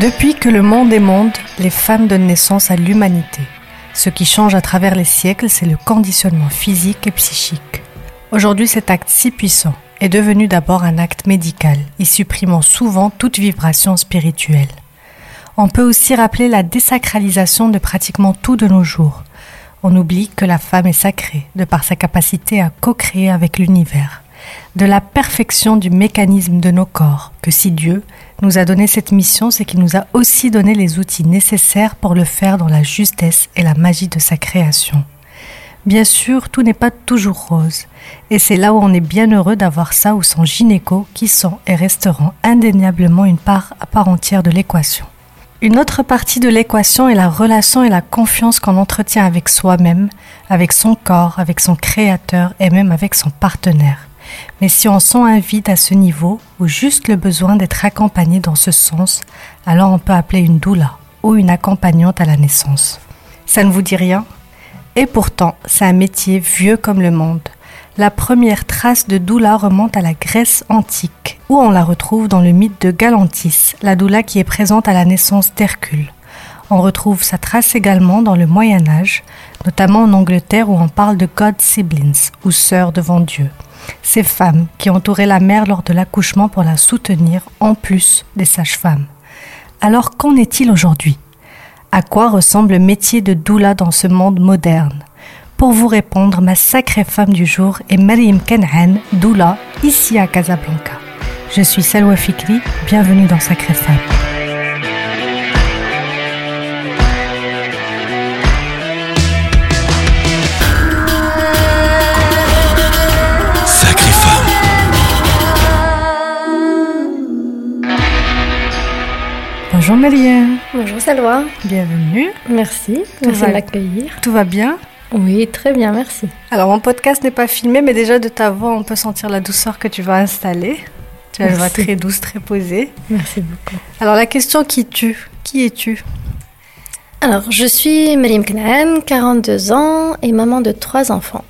Depuis que le monde est monde, les femmes donnent naissance à l'humanité. Ce qui change à travers les siècles, c'est le conditionnement physique et psychique. Aujourd'hui, cet acte si puissant est devenu d'abord un acte médical, y supprimant souvent toute vibration spirituelle. On peut aussi rappeler la désacralisation de pratiquement tout de nos jours. On oublie que la femme est sacrée de par sa capacité à co-créer avec l'univers, de la perfection du mécanisme de nos corps, que si Dieu nous a donné cette mission, c'est qu'il nous a aussi donné les outils nécessaires pour le faire dans la justesse et la magie de sa création. Bien sûr, tout n'est pas toujours rose, et c'est là où on est bien heureux d'avoir ça ou son gynéco qui sont et resteront indéniablement une part à part entière de l'équation. Une autre partie de l'équation est la relation et la confiance qu'on entretient avec soi-même, avec son corps, avec son créateur et même avec son partenaire. Mais si on sent un vide à ce niveau ou juste le besoin d'être accompagné dans ce sens, alors on peut appeler une doula ou une accompagnante à la naissance. Ça ne vous dit rien? Et pourtant, c'est un métier vieux comme le monde. La première trace de doula remonte à la Grèce antique, où on la retrouve dans le mythe de Galantis, la doula qui est présente à la naissance d'Hercule. On retrouve sa trace également dans le Moyen Âge, notamment en Angleterre où on parle de God Siblings, ou sœurs devant Dieu ces femmes qui entouraient la mère lors de l'accouchement pour la soutenir en plus des sages-femmes. Alors qu'en est-il aujourd'hui? À quoi ressemble le métier de doula dans ce monde moderne? Pour vous répondre, ma sacrée femme du jour est Mariam Kenhan, doula, ici à Casablanca. Je suis Salwa Fikri, bienvenue dans Sacrée Femme. Bonjour Marianne. Bonjour Salwa. Bienvenue. Merci. merci de m'accueillir. Tout va bien? Oui, très bien, merci. Alors mon podcast n'est pas filmé, mais déjà de ta voix, on peut sentir la douceur que tu vas installer. Tu as une voix très douce, très posée. Merci beaucoup. Alors la question qui tue, qui es-tu? Alors je suis Mariam Knan, 42 ans et maman de trois enfants.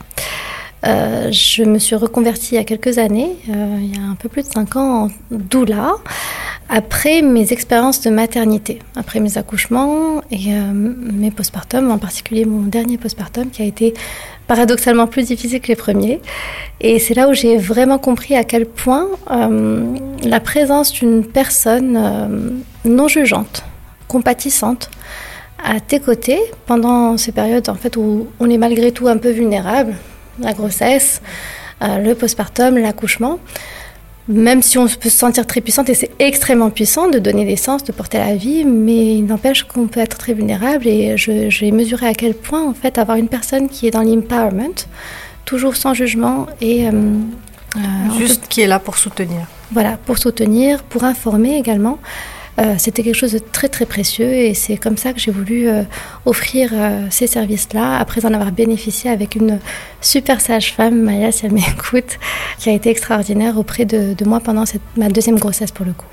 Euh, je me suis reconvertie il y a quelques années, euh, il y a un peu plus de 5 ans, en doula, après mes expériences de maternité, après mes accouchements et euh, mes postpartum, en particulier mon dernier postpartum qui a été paradoxalement plus difficile que les premiers. Et c'est là où j'ai vraiment compris à quel point la présence d'une personne non jugeante, compatissante, à tes côtés pendant ces périodes en fait où on est malgré tout un peu vulnérable, la grossesse, euh, le postpartum, l'accouchement. Même si on peut se sentir très puissante, et c'est extrêmement puissant de donner naissance, de porter la vie, mais il n'empêche qu'on peut être très vulnérable. Et j'ai mesuré à quel point, en fait, avoir une personne qui est dans l'empowerment, toujours sans jugement et. Euh, euh, Juste qui est là pour soutenir. Voilà, pour soutenir, pour informer également. Euh, c'était quelque chose de très très précieux et c'est comme ça que j'ai voulu euh, offrir euh, ces services-là après en avoir bénéficié avec une super sage-femme, Maya, si elle m'écoute, qui a été extraordinaire auprès de, moi pendant ma deuxième grossesse pour le coup.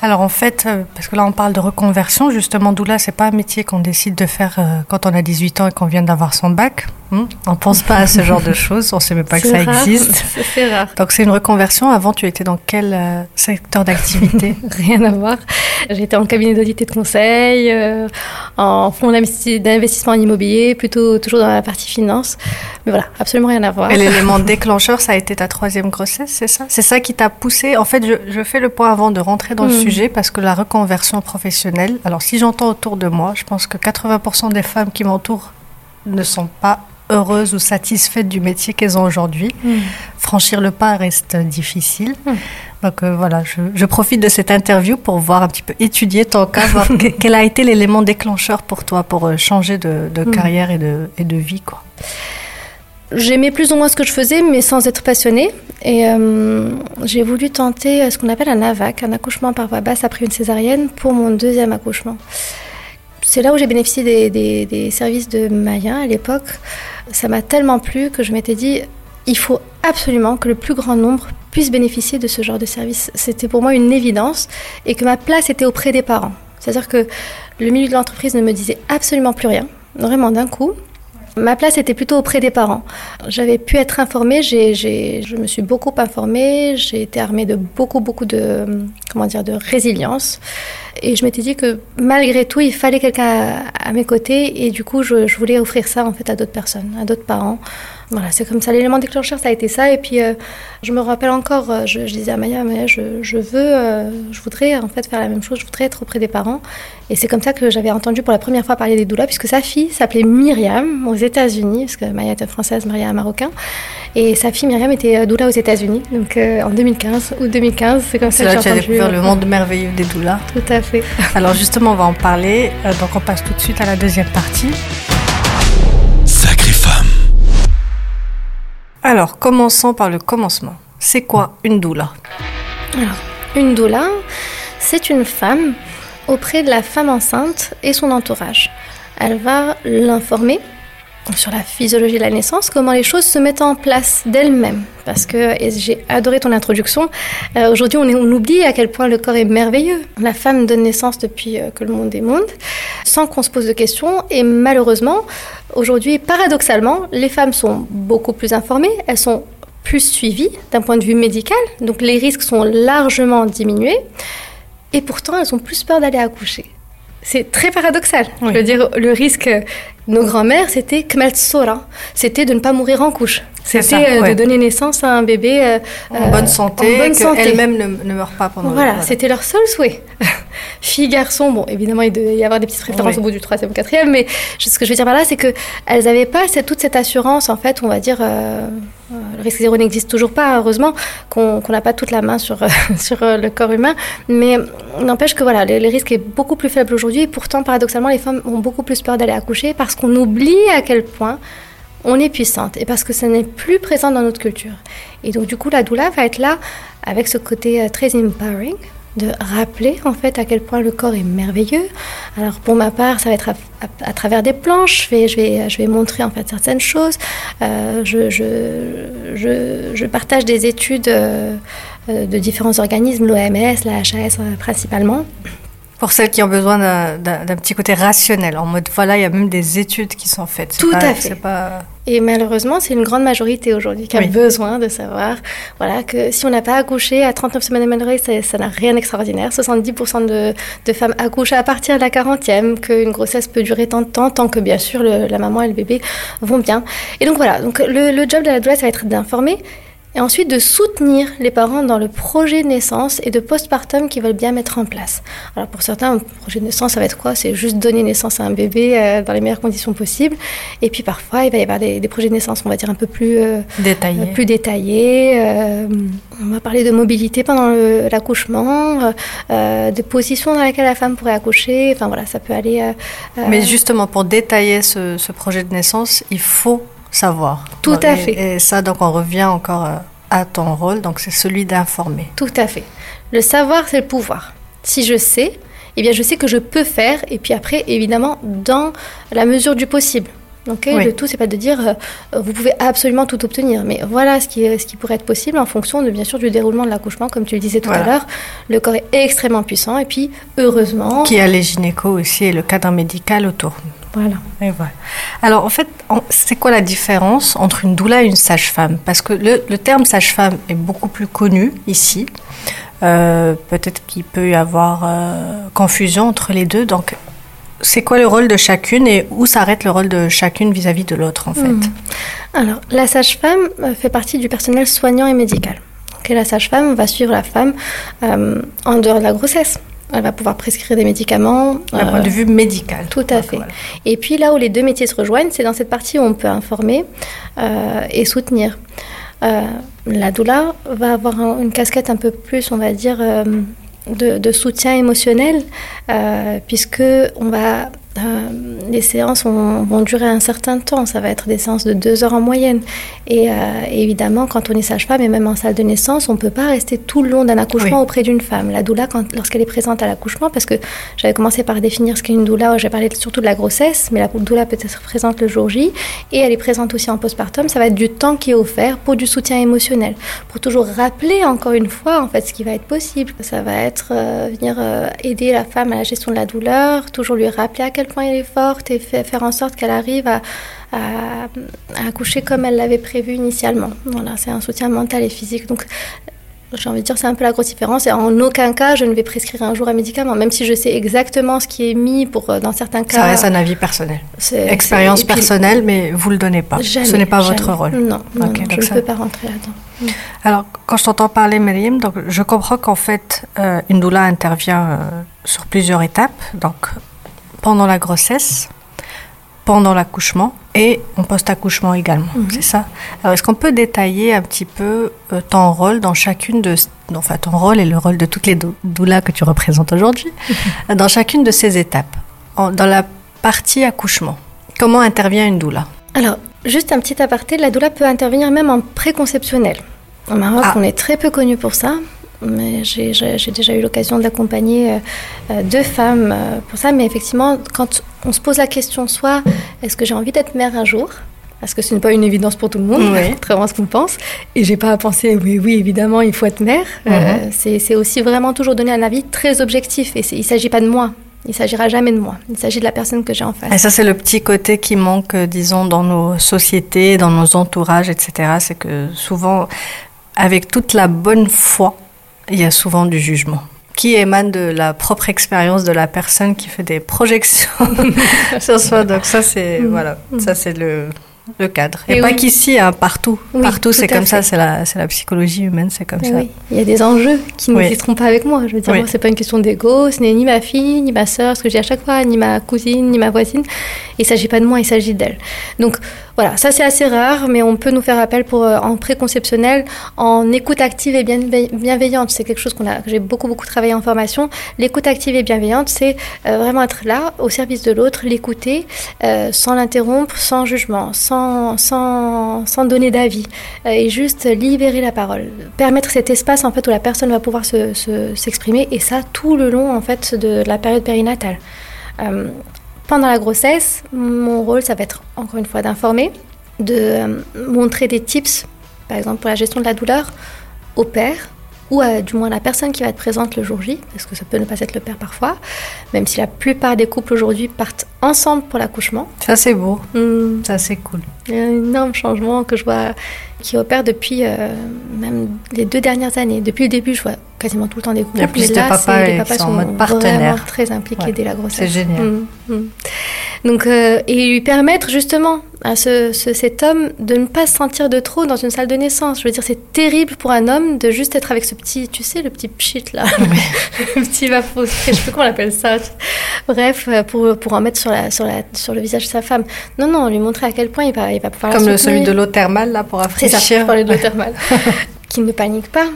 Alors en fait, parce que là on parle de reconversion, justement, doula, c'est pas un métier qu'on décide de faire quand on a 18 ans et qu'on vient d'avoir son bac. Hmm? On pense pas à ce genre de choses, on sait même pas que ça existe. C'est rare. Donc c'est une reconversion. Avant, tu étais dans quel secteur d'activité? Rien à voir. J'étais en cabinet d'audit et de conseil, euh, en fonds d'investissement en immobilier, plutôt toujours dans la partie finance. Mais voilà, absolument rien à voir. Et l'élément déclencheur, ça a été ta troisième grossesse, c'est ça? C'est ça qui t'a poussé? En fait, je, fais le point avant de rentrer dans le hmm. sujet parce que la reconversion professionnelle, alors si j'entends autour de moi, je pense que 80% des femmes qui m'entourent ne sont pas heureuses ou satisfaites du métier qu'elles ont aujourd'hui. Hmm. Franchir le pas reste difficile. Hmm. Donc euh, voilà, je, profite de cette interview pour voir un petit peu, étudier ton cas, voir quel a été l'élément déclencheur pour toi pour euh, changer de, hmm. carrière et de, et de vie. quoi. J'aimais plus ou moins ce que je faisais, mais sans être passionnée. Et euh, j'ai voulu tenter ce qu'on appelle un AVAC, un accouchement par voie basse après une césarienne, pour mon deuxième accouchement. C'est là où j'ai bénéficié des, des, services de Maya à l'époque. Ça m'a tellement plu que je m'étais dit, il faut absolument que le plus grand nombre puisse bénéficier de ce genre de service. C'était pour moi une évidence et que ma place était auprès des parents. C'est-à-dire que le milieu de l'entreprise ne me disait absolument plus rien, vraiment d'un coup. Ma place était plutôt auprès des parents. J'avais pu être informée, j'ai, je me suis beaucoup informée, j'ai été armée de beaucoup, beaucoup de, comment dire, de résilience. Et je m'étais dit que malgré tout, il fallait quelqu'un à, mes côtés. Et du coup, je, je voulais offrir ça en fait à d'autres personnes, à d'autres parents. Voilà, c'est comme ça. L'élément déclencheur, ça a été ça. Et puis, euh, je me rappelle encore, euh, je, disais à Maya, mais je, je veux, euh, je voudrais en fait faire la même chose. Je voudrais être auprès des parents. Et c'est comme ça que j'avais entendu pour la première fois parler des doulas, puisque sa fille s'appelait Myriam aux États-Unis, parce que Maya était française, Maria marocain. Et sa fille Myriam était doula aux États-Unis, donc en 2015 ou 2015. C'est comme ça que j'ai entendu. Le monde merveilleux des doulas. Tout à fait. Alors justement, on va en parler. donc on passe tout de suite à la deuxième partie. Alors, commençons par le commencement. C'est quoi une doula? Alors, une doula, c'est une femme auprès de la femme enceinte et son entourage. Elle va l'informer sur la physiologie de la naissance, comment les choses se mettent en place d'elles-mêmes. Parce que j'ai adoré ton introduction. Euh, aujourd'hui, on, on, oublie à quel point le corps est merveilleux. La femme donne naissance depuis euh, que le monde est monde, sans qu'on se pose de questions. Et malheureusement, Aujourd'hui, paradoxalement, les femmes sont beaucoup plus informées, elles sont plus suivies d'un point de vue médical, donc les risques sont largement diminués, et pourtant elles ont plus peur d'aller accoucher. C'est très paradoxal. Je veux dire, le risque, nos grands-mères, c'était kmeltsora, c'était de ne pas mourir en couche. C'était euh, de donner naissance à un bébé euh, en bonne santé, qu'elle-même ne, ne meurt pas pendant Voilà, c'était leur seul souhait. Fille, garçon, bon, évidemment, il devait y avoir des petites références au bout du troisième ou quatrième, mais ce que je veux dire par là, c'est qu'elles n'avaient pas toute cette assurance, en fait, on va dire, euh, risque zéro n'existe toujours pas, heureusement, qu'on n'a pas toute la main sur, sur le corps humain, mais n'empêche que voilà, le, le, risque est beaucoup plus faible aujourd'hui, et pourtant, paradoxalement, les femmes ont beaucoup plus peur d'aller accoucher parce qu'on oublie à quel point on est puissante et parce que ça n'est plus présent dans notre culture. Et donc du coup, la doula va être là avec ce côté euh, très empowering de rappeler en fait à quel point le corps est merveilleux. Alors pour ma part, ça va être à, travers des planches. Je vais, je vais, je vais montrer en fait certaines choses. Euh, je, je, je, partage des études euh, de différents organismes, l'OMS, la HAS principalement, pour celles qui ont besoin d'un petit côté rationnel, en mode voilà, il y a même des études qui sont faites. Tout à fait. Pas... Et malheureusement, c'est une grande majorité aujourd'hui qui a besoin de savoir voilà, que si on n'a pas accouché à 39 semaines d'aménorrhée, ça, ça n'a rien d'extraordinaire. 70% de, de, femmes accouchent à partir de la 40e, qu'une grossesse peut durer tant de temps, tant que bien sûr la maman et le bébé vont bien. Et donc voilà, donc le, le job de la douleur, ça va être d'informer, et ensuite de soutenir les parents dans le projet de naissance et de postpartum qu'ils veulent bien mettre en place. Alors pour certains, un projet de naissance, ça va être quoi? C'est juste donner naissance à un bébé euh, dans les meilleures conditions possibles. Et puis parfois, il va y avoir des, projets de naissance, on va dire, un peu plus euh, détaillés. Euh, plus détaillés. on va parler de mobilité pendant l'accouchement, de positions dans lesquelles la femme pourrait accoucher. Enfin voilà, ça peut aller... Mais justement, pour détailler ce, ce projet de naissance, il faut savoir. Tout à fait. Et ça, donc, on revient encore euh, à ton rôle, donc c'est celui d'informer. Tout à fait. Le savoir, c'est le pouvoir. Si je sais, eh bien, je sais que je peux faire, et puis après, évidemment, dans la mesure du possible. Ok, Le tout, c'est pas de dire euh, vous pouvez absolument tout obtenir, mais voilà ce qui, ce qui pourrait être possible en fonction de bien sûr du déroulement de l'accouchement, comme tu le disais tout à l'heure. Le corps est extrêmement puissant, et puis heureusement. Qui a les gynécos aussi et le cadre médical autour. Voilà. Et voilà. Alors, en fait, c'est quoi la différence entre une doula et une sage-femme? Parce que le, terme sage-femme est beaucoup plus connu ici. Euh, peut-être qu'il peut y avoir euh, confusion entre les deux. Donc, c'est quoi le rôle de chacune et où s'arrête le rôle de chacune vis-à-vis de l'autre, en fait? Hmm. Alors, la sage-femme euh, fait partie du personnel soignant et médical. Donc, la sage-femme va suivre la femme en dehors de la grossesse. Elle va pouvoir prescrire des médicaments. D'un point de euh, vue médical. Tout à fait. Et puis là où les deux métiers se rejoignent, c'est dans cette partie où on peut informer euh, et soutenir. Euh, la doula va avoir une casquette un peu plus, on va dire, de, de, soutien émotionnel, puisque on va euh, les séances vont, durer un certain temps. Ça va être des séances de deux heures en moyenne. Et euh, évidemment, quand on est sage-femme et même en salle de naissance, on ne peut pas rester tout le long d'un accouchement auprès d'une femme. La doula, lorsqu'elle est présente à l'accouchement, parce que j'avais commencé par définir ce qu'est une doula, j'ai parlé surtout de la grossesse, mais la doula peut être présente le jour J et elle est présente aussi en postpartum. Ça va être du temps qui est offert pour du soutien émotionnel, pour toujours rappeler encore une fois en fait ce qui va être possible. Ça va être euh, venir aider la femme à la gestion de la douleur, toujours lui rappeler à quel point elle est forte et faire en sorte qu'elle arrive à, accoucher comme elle l'avait prévu initialement. Voilà, c'est un soutien mental et physique. Donc, j'ai envie de dire, c'est un peu la grosse différence. Et en aucun cas, je ne vais prescrire un jour un médicament, même si je sais exactement ce qui est mis pour, euh, dans certains cas. Ça reste un avis personnel. Expérience personnelle, mais vous le donnez pas. ce n'est pas votre rôle. Non, non, je ne peux pas rentrer là-dedans. Alors, quand je t'entends parler, Myriam, donc je comprends qu'en fait, euh, une doula intervient euh, sur plusieurs étapes. Donc, pendant la grossesse, pendant l'accouchement et en post-accouchement également. Mhm. C'est ça. Alors, est-ce qu'on peut détailler un petit peu euh, ton rôle dans chacune de, enfin ton rôle et le rôle de toutes les doulas que tu représentes aujourd'hui, dans chacune de ces étapes, dans la partie accouchement? Comment intervient une doula? Alors, juste un petit aparté, la doula peut intervenir même en préconceptionnel. Au Maroc, ah. on est très peu connu pour ça. Mais j'ai déjà eu l'occasion d'accompagner euh, euh, deux femmes euh, pour ça. Mais effectivement, quand on se pose la question, soit est-ce que j'ai envie d'être mère un jour? Parce que ce n'est pas une évidence pour tout le monde, contrairement à ce qu'on pense. Et j'ai pas à penser, oui, oui, évidemment, il faut être mère. C'est aussi vraiment toujours donner un avis très objectif. Et il ne s'agit pas de moi. Il s'agira jamais de moi. Il s'agit de la personne que j'ai en face. Et ça, c'est le petit côté qui manque, disons, dans nos sociétés, dans nos entourages, etc. C'est que souvent, avec toute la bonne foi, il y a souvent du jugement qui émane de la propre expérience de la personne qui fait des projections sur soi. Donc ça, c'est mm. voilà, ça c'est le le cadre. Et, pas qu'ici, hein, partout. partout, c'est comme ça, c'est la, la, psychologie humaine, c'est comme ça. Il y a des enjeux qui ne oui. pas avec moi. Je veux dire, c'est pas une question d'ego, ce n'est ni ma fille, ni ma sœur, ce que je dis à chaque fois, ni ma cousine, ni ma voisine. Il ne s'agit pas de moi, il s'agit d'elle. Donc voilà, ça c'est assez rare, mais on peut nous faire appel pour, euh, en préconceptionnel, en écoute active et bienveillante. C'est quelque chose qu'on a, que j'ai beaucoup, beaucoup travaillé en formation. L'écoute active et bienveillante, c'est euh, vraiment être là, au service de l'autre, l'écouter, euh, sans l'interrompre, sans jugement, sans sans, donner d'avis euh, et juste libérer la parole. Permettre cet espace en fait où la personne va pouvoir s'exprimer se, et ça tout le long en fait de la période périnatale. Euh, pendant la grossesse, mon rôle ça va être encore une fois d'informer, de euh, montrer des tips, par exemple pour la gestion de la douleur au père, ou du moins la personne qui va être présente le jour J, parce que ça peut ne pas être le père parfois, même si la plupart des couples aujourd'hui partent ensemble pour l'accouchement. Ça c'est beau, hmm. ça c'est cool. Il y a un énorme changement que je vois qui opère depuis euh, même les deux dernières années. Depuis le début, je vois quasiment tout le temps des couples. Il y a plus de papas, les papas sont, en mode partenaire. très impliqués dès la grossesse. C'est génial. Hmm, hmm. Donc, euh, et lui permettre justement à ce, cet homme de ne pas se sentir de trop dans une salle de naissance. Je veux dire, c'est terrible pour un homme de juste être avec ce petit, tu sais, le petit pchit là, le petit vafo, je sais plus comment on appelle ça. Bref, euh, pour, pour en mettre sur, la, sur, la, sur le visage de sa femme. Non, non, lui montrer à quel point il va, il va pouvoir Comme le, celui de l'eau thermale là pour rafraîchir. C'est ça, je parlais de l'eau thermale. Qu'il ne panique pas,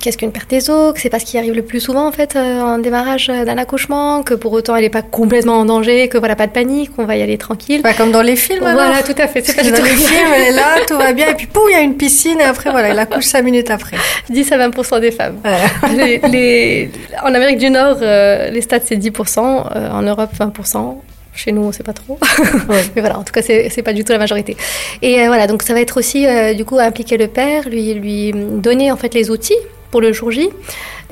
qu'est-ce qu'une perte des os, que c'est pas ce qui arrive le plus souvent en fait euh, en démarrage d'un accouchement, que pour autant elle n'est pas complètement en danger, que voilà pas de panique, on va y aller tranquille. Pas comme dans les films. Voilà, tout à fait. C'est pas dans les films, elle est là, tout va bien, et puis pouf, il y a une piscine, et après voilà, elle accouche cinq minutes après. 10 à 20% des femmes. les, en Amérique du Nord, euh, les stats c'est 10% euh, en Europe 20% chez nous, on ne sait pas trop. Mais voilà, en tout cas, c'est, n'est pas du tout la majorité. Et voilà, donc ça va être aussi, du coup, impliquer le père, lui, lui donner en fait les outils pour le jour J.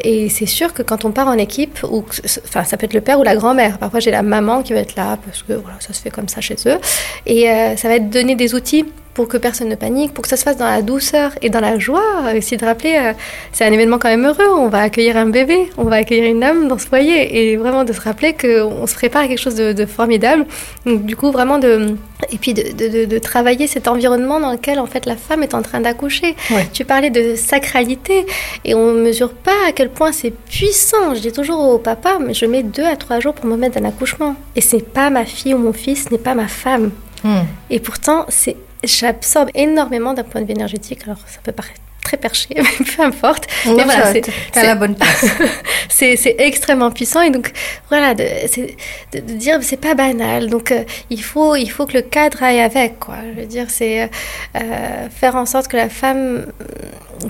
Et c'est sûr que quand on part en équipe, ou, enfin, ça peut être le père ou la grand-mère. Parfois, j'ai la maman qui va être là parce que voilà, ça se fait comme ça chez eux. Et euh, ça va être donner des outils pour que personne ne panique, pour que ça se fasse dans la douceur et dans la joie. Aussi de rappeler, euh, c'est un événement quand même heureux. On va accueillir un bébé, on va accueillir une âme dans ce foyer. Et vraiment de se rappeler qu'on se prépare à quelque chose de, formidable. Donc, du coup, vraiment de. Et puis de, de, travailler cet environnement dans lequel en fait la femme est en train d'accoucher. Tu parlais de sacralité et on ne mesure pas à quel point c'est puissant. Je dis toujours au papa, mais je mets deux à trois jours pour me mettre d'un accouchement. Et c'est pas ma fille ou mon fils, ce n'est pas ma femme. Hmm. Et pourtant, c'est j'absorbe énormément d'un point de vue énergétique. Alors, ça peut paraître très perché, mais peu importe. mais voilà, c'est la bonne place. c'est extrêmement puissant et donc voilà, de, de, de dire c'est pas banal. Donc euh, il faut il faut que le cadre aille avec quoi. Je veux dire c'est euh, faire en sorte que la femme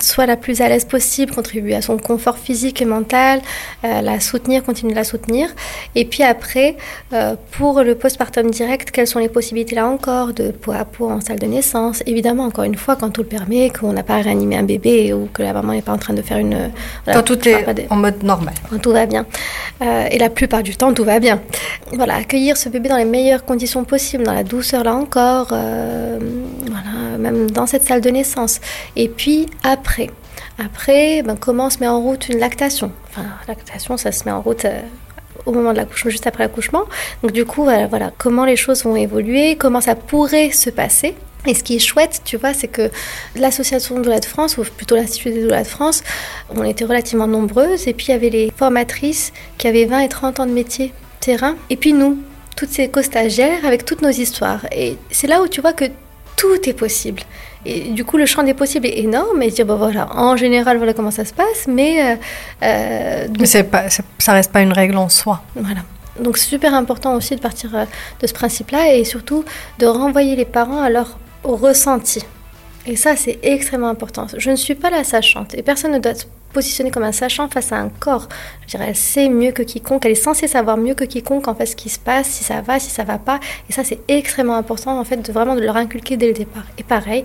soit la plus à l'aise possible, contribuer à son confort physique et mental, euh, la soutenir, continuer de la soutenir. Et puis après, pour le postpartum direct, quelles sont les possibilités là encore de peau à peau en salle de naissance? Évidemment, encore une fois, quand tout le permet, qu'on n'a pas réanimé un bébé ou que la maman n'est pas en train de faire une... quand tout est en mode normal. Quand tout va bien. Euh, et la plupart du temps, tout va bien. Voilà, accueillir ce bébé dans les meilleures conditions possibles, dans la douceur là encore, euh, voilà, même dans cette salle de naissance. Et puis après, Après, ben, comment se met en route une lactation? Enfin, lactation, ça se met en route au moment de l'accouchement, juste après l'accouchement. Donc du coup, voilà, comment les choses vont évoluer, comment ça pourrait se passer. Et ce qui est chouette, tu vois, c'est que l'association de doula de France, ou plutôt l'Institut des doulas de France, on était relativement nombreuses. Et puis il y avait les formatrices qui avaient 20 et 30 ans de métier terrain. Et puis nous, toutes ces co-stagiaires avec toutes nos histoires. Et c'est là où tu vois que tout est possible. Et du coup, le champ des possibles est énorme. Et dire, bon voilà, en général, voilà comment ça se passe. Mais, euh, euh mais pas, ça reste pas une règle en soi. Voilà. Donc c'est super important aussi de partir euh, de ce principe-là et surtout de renvoyer les parents à leur ressenti. Et ça, c'est extrêmement important. Je ne suis pas la sachante et personne ne doit se positionner comme un sachant face à un corps. Je dirais, elle sait mieux que quiconque, elle est censée savoir mieux que quiconque en fait ce qui se passe, si ça va, si ça va pas. Et ça, c'est extrêmement important en fait de vraiment de leur inculquer dès le départ. Et pareil,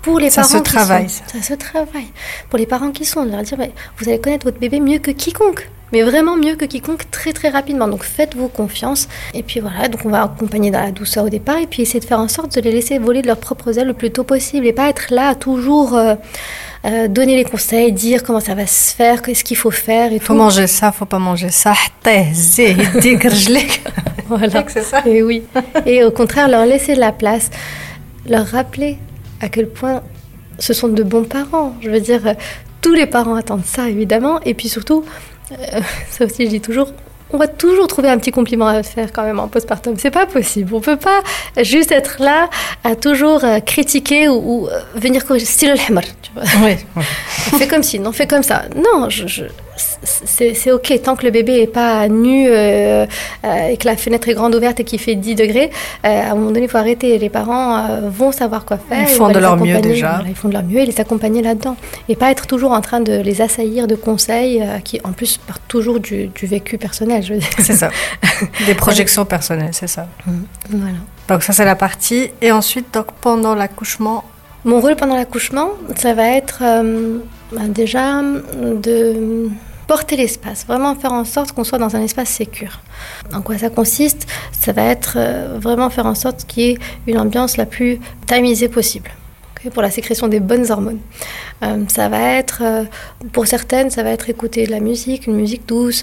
pour les ça parents se travaille, ça. se travaille. Pour les parents qui sont, de leur dire, vous allez connaître votre bébé mieux que quiconque mais vraiment mieux que quiconque très très rapidement. Donc faites-vous confiance. Et puis voilà, donc on va accompagner dans la douceur au départ et puis essayer de faire en sorte de les laisser voler de leurs propres ailes le plus tôt possible et pas être là toujours euh, euh, donner les conseils, dire comment ça va se faire, qu'est-ce qu'il faut faire. Il faut manger ça, faut pas manger ça. voilà. c'est ça. Et oui. Et au contraire, leur laisser de la place, leur rappeler à quel point ce sont de bons parents. Je veux dire, tous les parents attendent ça, évidemment. Et puis surtout, euh, ça aussi, je dis toujours, on va toujours trouver un petit compliment à faire quand même en postpartum. C'est pas possible. On peut pas juste être là à toujours euh, critiquer ou, euh, venir corriger. Style le tu vois. Oui. on fait comme si, on fait comme ça. Non, je c'est ok tant que le bébé est pas nu euh, euh, et que la fenêtre est grande ouverte et qu'il fait 10 degrés. Euh, à un moment donné, il faut arrêter. Les parents vont savoir quoi faire. Ils font de leur mieux déjà. ils font de leur mieux et les accompagner là-dedans. Et pas être toujours en train de les assaillir de conseils qui, en plus, partent toujours du, vécu personnel. C'est ça. Des projections personnelles, c'est ça. Mmh. Voilà. Donc ça, c'est la partie. Et ensuite, donc, pendant l'accouchement? Mon rôle pendant l'accouchement, ça va être bah, déjà de porter l'espace, vraiment faire en sorte qu'on soit dans un espace sécur. En quoi ça consiste? Ça va être euh, vraiment faire en sorte qu'il y ait une ambiance la plus tamisée possible pour la sécrétion des bonnes hormones. Euh, ça va être, euh, pour certaines, ça va être écouter de la musique, une musique douce.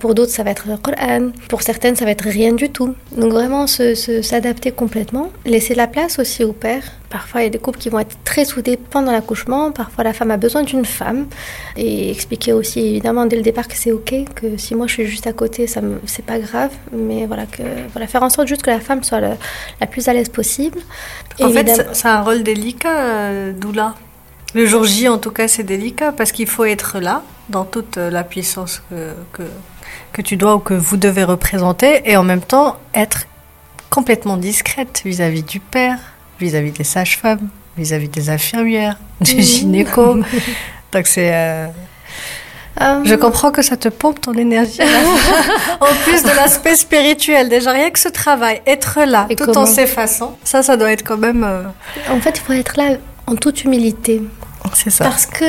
pour d'autres, ça va être le Coran. Pour certaines, ça va être rien du tout. Donc vraiment s'adapter complètement. Laisser la place aussi au père Parfois, il y a des couples qui vont être très soudés pendant l'accouchement. Parfois, la femme a besoin d'une femme. Et expliquer aussi, évidemment, dès le départ que c'est OK, que si moi je suis juste à côté, ça c'est pas grave. Mais voilà, que, voilà, faire en sorte juste que la femme soit la plus à l'aise possible. En fait, c'est un rôle délicat, euh, Doula. Le jour J, en tout cas, c'est délicat parce qu'il faut être là, dans toute la puissance que, que, que tu dois ou que vous devez représenter, et en même temps être complètement discrète vis-à-vis du père, vis-à-vis des sages-femmes, vis-à-vis des infirmières, des mmh. gynécos. Donc c'est. Euh, euh, Je comprends que ça te pompe ton énergie. en plus de l'aspect spirituel, déjà rien que ce travail, être là, tout en s'effaçant, ça, ça doit être quand même. Euh, en fait, il faut être là en toute humilité. C'est ça. Parce que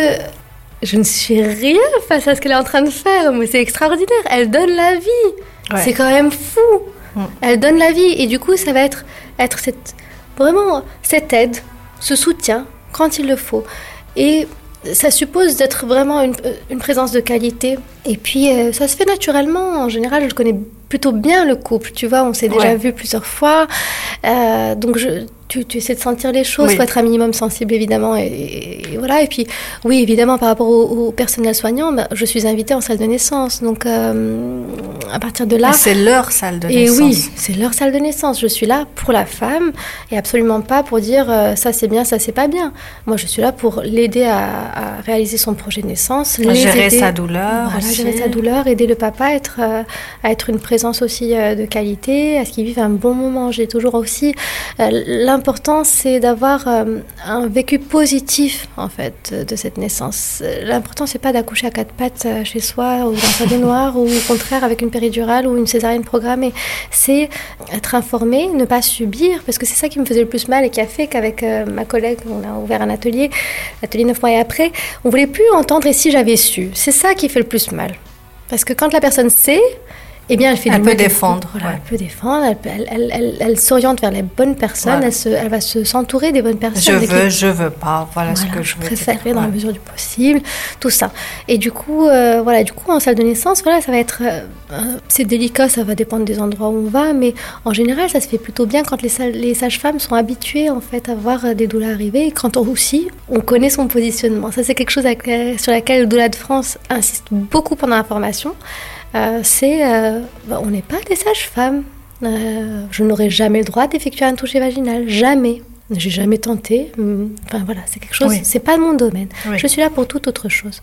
je ne suis rien face à ce qu'elle est en train de faire, mais c'est extraordinaire. Elle donne la vie. C'est quand même fou. Mm. Elle donne la vie et du coup, ça va être être cette vraiment cette aide, ce soutien quand il le faut. Et ça suppose d'être vraiment une, une, présence de qualité. Et puis, euh, ça se fait naturellement. En général, je connais plutôt bien le couple, tu vois, on s'est déjà vu plusieurs fois. Euh, donc, je, tu, tu, essaies de sentir les choses, il faut être un minimum sensible évidemment. Et, voilà. Et puis, oui, évidemment, par rapport au, personnel soignant, ben, je suis invitée en salle de naissance. Donc, euh, à partir de là. C'est leur salle de naissance. Et oui, c'est leur salle de naissance. Je suis là pour la femme et absolument pas pour dire ça c'est bien, ça c'est pas bien. Moi, je suis là pour l'aider à, réaliser son projet de naissance, à gérer sa douleur. Voilà, gérer sa douleur, aider le papa à être, euh, à être une présence aussi de qualité, à ce qu'il vive un bon moment. J'ai toujours aussi l'impression l'important, c'est d'avoir euh, un vécu positif, en fait, de cette naissance. L'important, c'est pas d'accoucher à quatre pattes euh, chez soi ou dans sa baignoire ou au contraire avec une péridurale ou une césarienne programmée. C'est être informé, ne pas subir, parce que c'est ça qui me faisait le plus mal et qui a fait qu'avec euh, ma collègue, on a ouvert un atelier, l'atelier neuf mois et après, on voulait plus entendre et si j'avais su. C'est ça qui fait le plus mal. Parce que quand la personne sait, eh bien, elle fait elle peut défendre. Voilà, ouais. Elle peut défendre. Elle, peut- elle, elle- elle- elle s'oriente vers les bonnes personnes. Voilà. Elle, se- elle va se s'entourer des bonnes Je personnes. avec veux, je veux pas. Voilà, ce voilà, que je veux. préférer dire. dans la mesure du possible, tout ça. Et du coup, euh, voilà, du coup, en salle de naissance, voilà, ça va être, euh, euh, c'est délicat, ça va dépendre des endroits où on va, mais en général, ça se fait plutôt bien quand les, sages-femmes sont habituées en fait à voir des doulas arriver et quand on, aussi on connaît son positionnement. Ça, c'est quelque chose avec- sur laquelle le doula de France insiste beaucoup pendant la formation. Euh, c'est, euh, bah, on n'est pas des sages-femmes. Euh, je n'aurai jamais le droit d'effectuer un toucher vaginal, jamais. J'ai jamais tenté. Hum, Enfin voilà, c'est quelque chose. Oui. C'est pas mon domaine. Oui. Je suis là pour toute autre chose.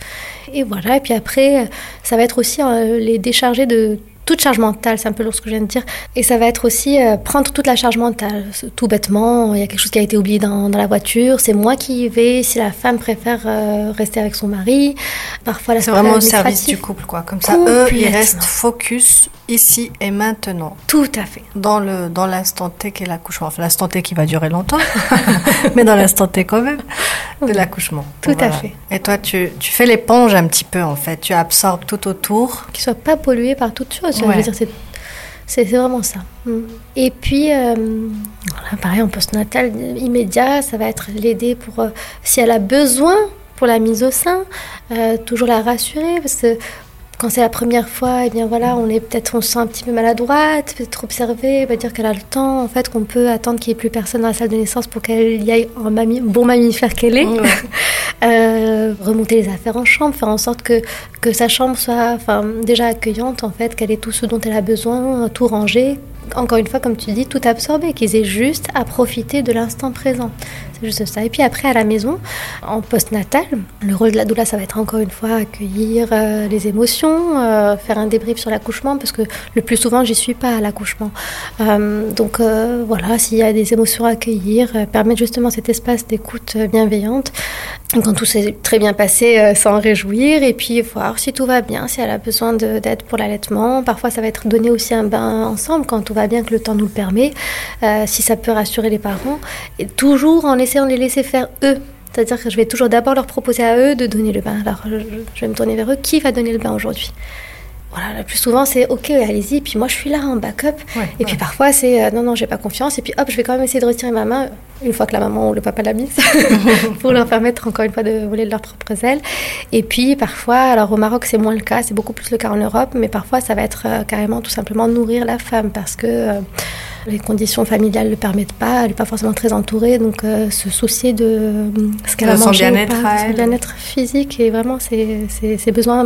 Et voilà. Et puis après, ça va être aussi euh, les décharger de toute charge mentale. C'est un peu lourd ce que je viens de dire. Et ça va être aussi euh, prendre toute la charge mentale. Tout bêtement, il y a quelque chose qui a été oublié dans, dans la voiture. C'est moi qui y vais. Si la femme préfère euh, rester avec son mari, parfois la C'est vraiment au service du couple, quoi. Comme ça, eux, ils restent focus ici et maintenant, Tout à fait. dans le dans l'instant T qu'est l'accouchement. Enfin, l'instant T qui va durer longtemps, mais dans l'instant T quand même de l'accouchement. Tout à fait. Et toi, tu, tu fais l'éponge un petit peu en fait. Tu absorbes tout autour. Qu'ils soient pas pollués par toute chose. Je veux dire, c'est c'est c'est vraiment ça. Mm. Et puis, euh, voilà, pareil, en postnatal immédiat, ça va être l'aider pour, euh, si elle a besoin pour la mise au sein, euh, toujours la rassurer, parce que quand c'est la première fois, eh bien voilà, on est peut-être, on se sent un petit peu maladroite, peut-être observée, va dire qu'elle a le temps, en fait, qu'on peut attendre qu'il n'y ait plus personne dans la salle de naissance pour qu'elle y aille en mami- bon mammifère qu'elle est. Ouais. Euh, remonter les affaires en chambre, faire en sorte que, que sa chambre soit enfin, déjà accueillante, en fait, qu'elle ait tout ce dont elle a besoin, tout rangé. Encore une fois, comme tu dis, tout absorbé, qu'ils aient juste à profiter de l'instant présent. C'est juste ça. Et puis après, à la maison, en postnatal, le rôle de la doula, ça va être encore une fois accueillir euh, les émotions, euh, faire un débrief sur l'accouchement, parce que le plus souvent, j'y suis pas à l'accouchement. Euh, donc voilà, s'il y a des émotions à accueillir, permettre justement cet espace d'écoute bienveillante. Quand tout s'est très bien passé, euh, s'en réjouir et puis voir si tout va bien, si elle a besoin de- d'aide pour l'allaitement. Parfois, ça va être donner aussi un bain ensemble quand tout va bien, que le temps nous le permet, euh, si ça peut rassurer les parents. Et toujours en essayant de les laisser faire eux. C'est-à-dire que je vais toujours d'abord leur proposer à eux de donner le bain. Alors, je vais me tourner vers eux. Qui va donner le bain aujourd'hui? Voilà, le plus souvent c'est ok, allez-y, puis moi je suis là en backup. Ouais, et puis parfois c'est euh, non, non, j'ai pas confiance, et puis hop, je vais quand même essayer de retirer ma main une fois que la maman ou le papa l'a mise, pour leur permettre encore une fois de voler de leurs propres ailes. Et puis parfois, alors au Maroc c'est moins le cas, c'est beaucoup plus le cas en Europe, mais parfois ça va être euh, carrément tout simplement nourrir la femme parce que. euh, les conditions familiales ne le permettent pas, elle n'est pas forcément très entourée, donc euh, se soucier de euh, ce qu'elle a mangé, bien-être son bien-être physique et vraiment ses, ses- ses besoins,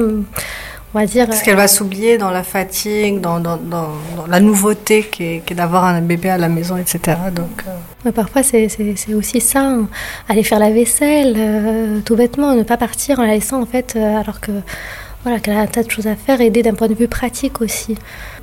on va dire. Parce qu'elle va s'oublier dans la fatigue, dans, dans, dans, dans la nouveauté qui est, d'avoir un bébé à la maison, etc. Donc, euh, parfois, c'est aussi ça, hein. aller faire la vaisselle, euh, tout bêtement, ne pas partir en la laissant, en fait, euh, alors que voilà, qu'elle a un tas de choses à faire, aider d'un point de vue pratique aussi.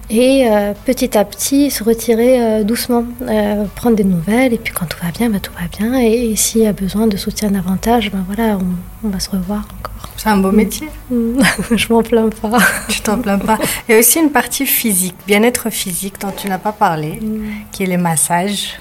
Et euh, petit à petit, se retirer euh, doucement, euh, prendre des nouvelles, et puis quand tout va bien, bah, tout va bien. Et, et s'il y a besoin de soutien davantage, ben voilà, on, on va se revoir encore. c'est un beau métier. Je m'en plains pas. Tu t'en plains pas. Il y a aussi une partie physique, bien-être physique dont tu n'as pas parlé, qui est les massages.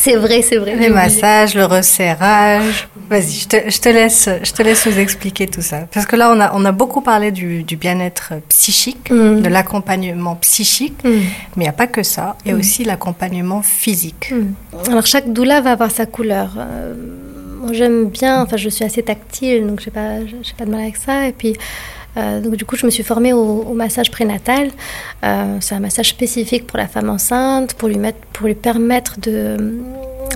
C'est vrai, c'est vrai. Les massages, le resserrage. Vas-y, je te, je te laisse, je te laisse nous expliquer tout ça. Parce que là, on a, on a beaucoup parlé du, du bien-être psychique, Mm. de l'accompagnement psychique, Mm. mais il n'y a pas que ça. Il y a Mm. aussi l'accompagnement physique. Alors chaque doula va avoir sa couleur. Euh, moi j'aime bien, enfin je suis assez tactile, donc j'ai pas, j'ai pas de mal avec ça. Et puis euh, donc du coup je me suis formée au, massage prénatal. Euh, c'est un massage spécifique pour la femme enceinte, pour lui permettre de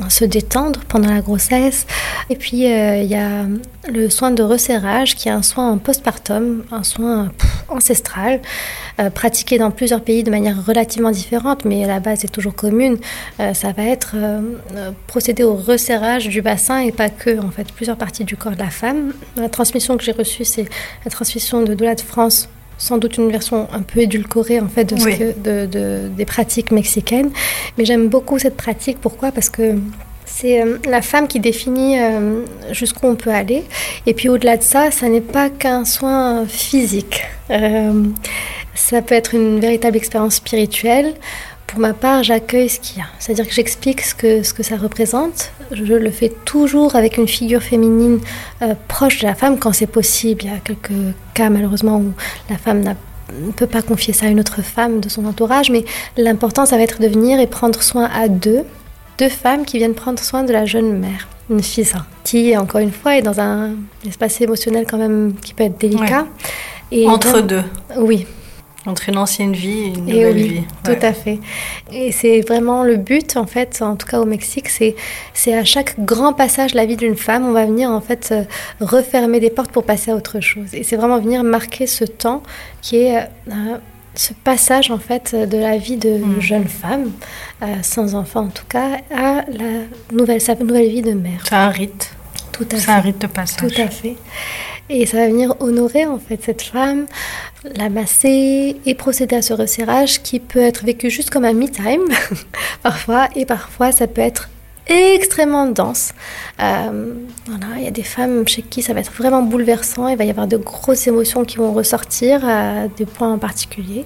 se détendre pendant la grossesse. Et puis euh, il y a le soin de resserrage qui est un soin en postpartum, un soin ancestral, euh, pratiqué dans plusieurs pays de manière relativement différente, mais la base est toujours commune. Euh, ça va être procéder au resserrage du bassin et pas que, en fait, plusieurs parties du corps de la femme. La transmission que j'ai reçue, c'est la transmission de Doula de France sans doute une version un peu édulcorée en fait de ce Oui. que- de- de- des pratiques mexicaines mais j'aime beaucoup cette pratique pourquoi? Parce que c'est euh, la femme qui définit euh, jusqu'où on peut aller. Et puis au-delà de ça, ça n'est pas qu'un soin physique. Euh, ça peut être une véritable expérience spirituelle. Pour ma part, j'accueille ce qu'il y a. C'est-à-dire que j'explique ce que, ce que ça représente. Je le fais toujours avec une figure féminine euh, proche de la femme quand c'est possible. Il y a quelques cas malheureusement où la femme n'a ne peut pas confier ça à une autre femme de son entourage, mais l'important, ça va être de venir et prendre soin à deux, deux femmes qui viennent prendre soin de la jeune mère, une fille qui, encore une fois, est dans un espace émotionnel quand même qui peut être délicat. Et Entre deux. Oui, entre une ancienne vie et une nouvelle vie. Tout à fait. Et c'est vraiment le but, en fait, en tout cas au Mexique, c'est, c'est à chaque grand passage de la vie d'une femme, on va venir en fait euh, refermer des portes pour passer à autre chose. Et c'est vraiment venir marquer ce temps qui est euh, ce passage en fait de la vie de mm. jeune femme, euh, sans enfant en tout cas, à la nouvelle, sa nouvelle vie de mère. C'est un rite. Tout à fait. C'est un rite de passage. Tout à fait. Et ça va venir honorer en fait cette femme, la masser et procéder à ce resserrage qui peut être vécu juste comme un me-time. Parfois et parfois ça peut être extrêmement dense. Euh, voilà, il y a des femmes chez qui ça va être vraiment bouleversant, il va y avoir de grosses émotions qui vont ressortir à des points en particulier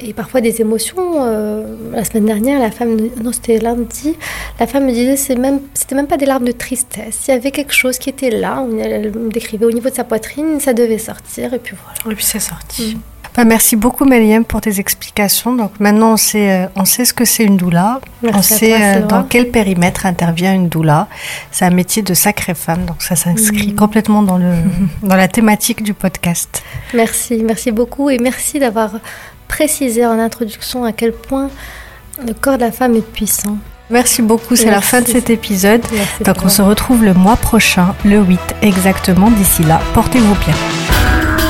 et parfois des émotions. Euh, la semaine dernière, la femme, non c'était lundi, la femme me disait c'est même, c'était même pas des larmes de tristesse. Il y avait quelque chose qui était là. Elle me décrivait au niveau de sa poitrine, ça devait sortir et puis voilà. Et puis c'est sorti. Mm. Bah, merci beaucoup Mélième pour tes explications. Donc maintenant on sait, euh, on sait ce que c'est une doula, on sait euh, dans quel périmètre intervient une doula. C'est un métier de sacrée femme, donc ça s'inscrit mm. complètement dans, le, dans la thématique du podcast. Merci, merci beaucoup et merci d'avoir préciser en introduction à quel point le corps de la femme est puissant. Merci beaucoup, c'est la fin de cet épisode. Donc on se retrouve le mois prochain, le 8 exactement. D'ici là, portez-vous bien.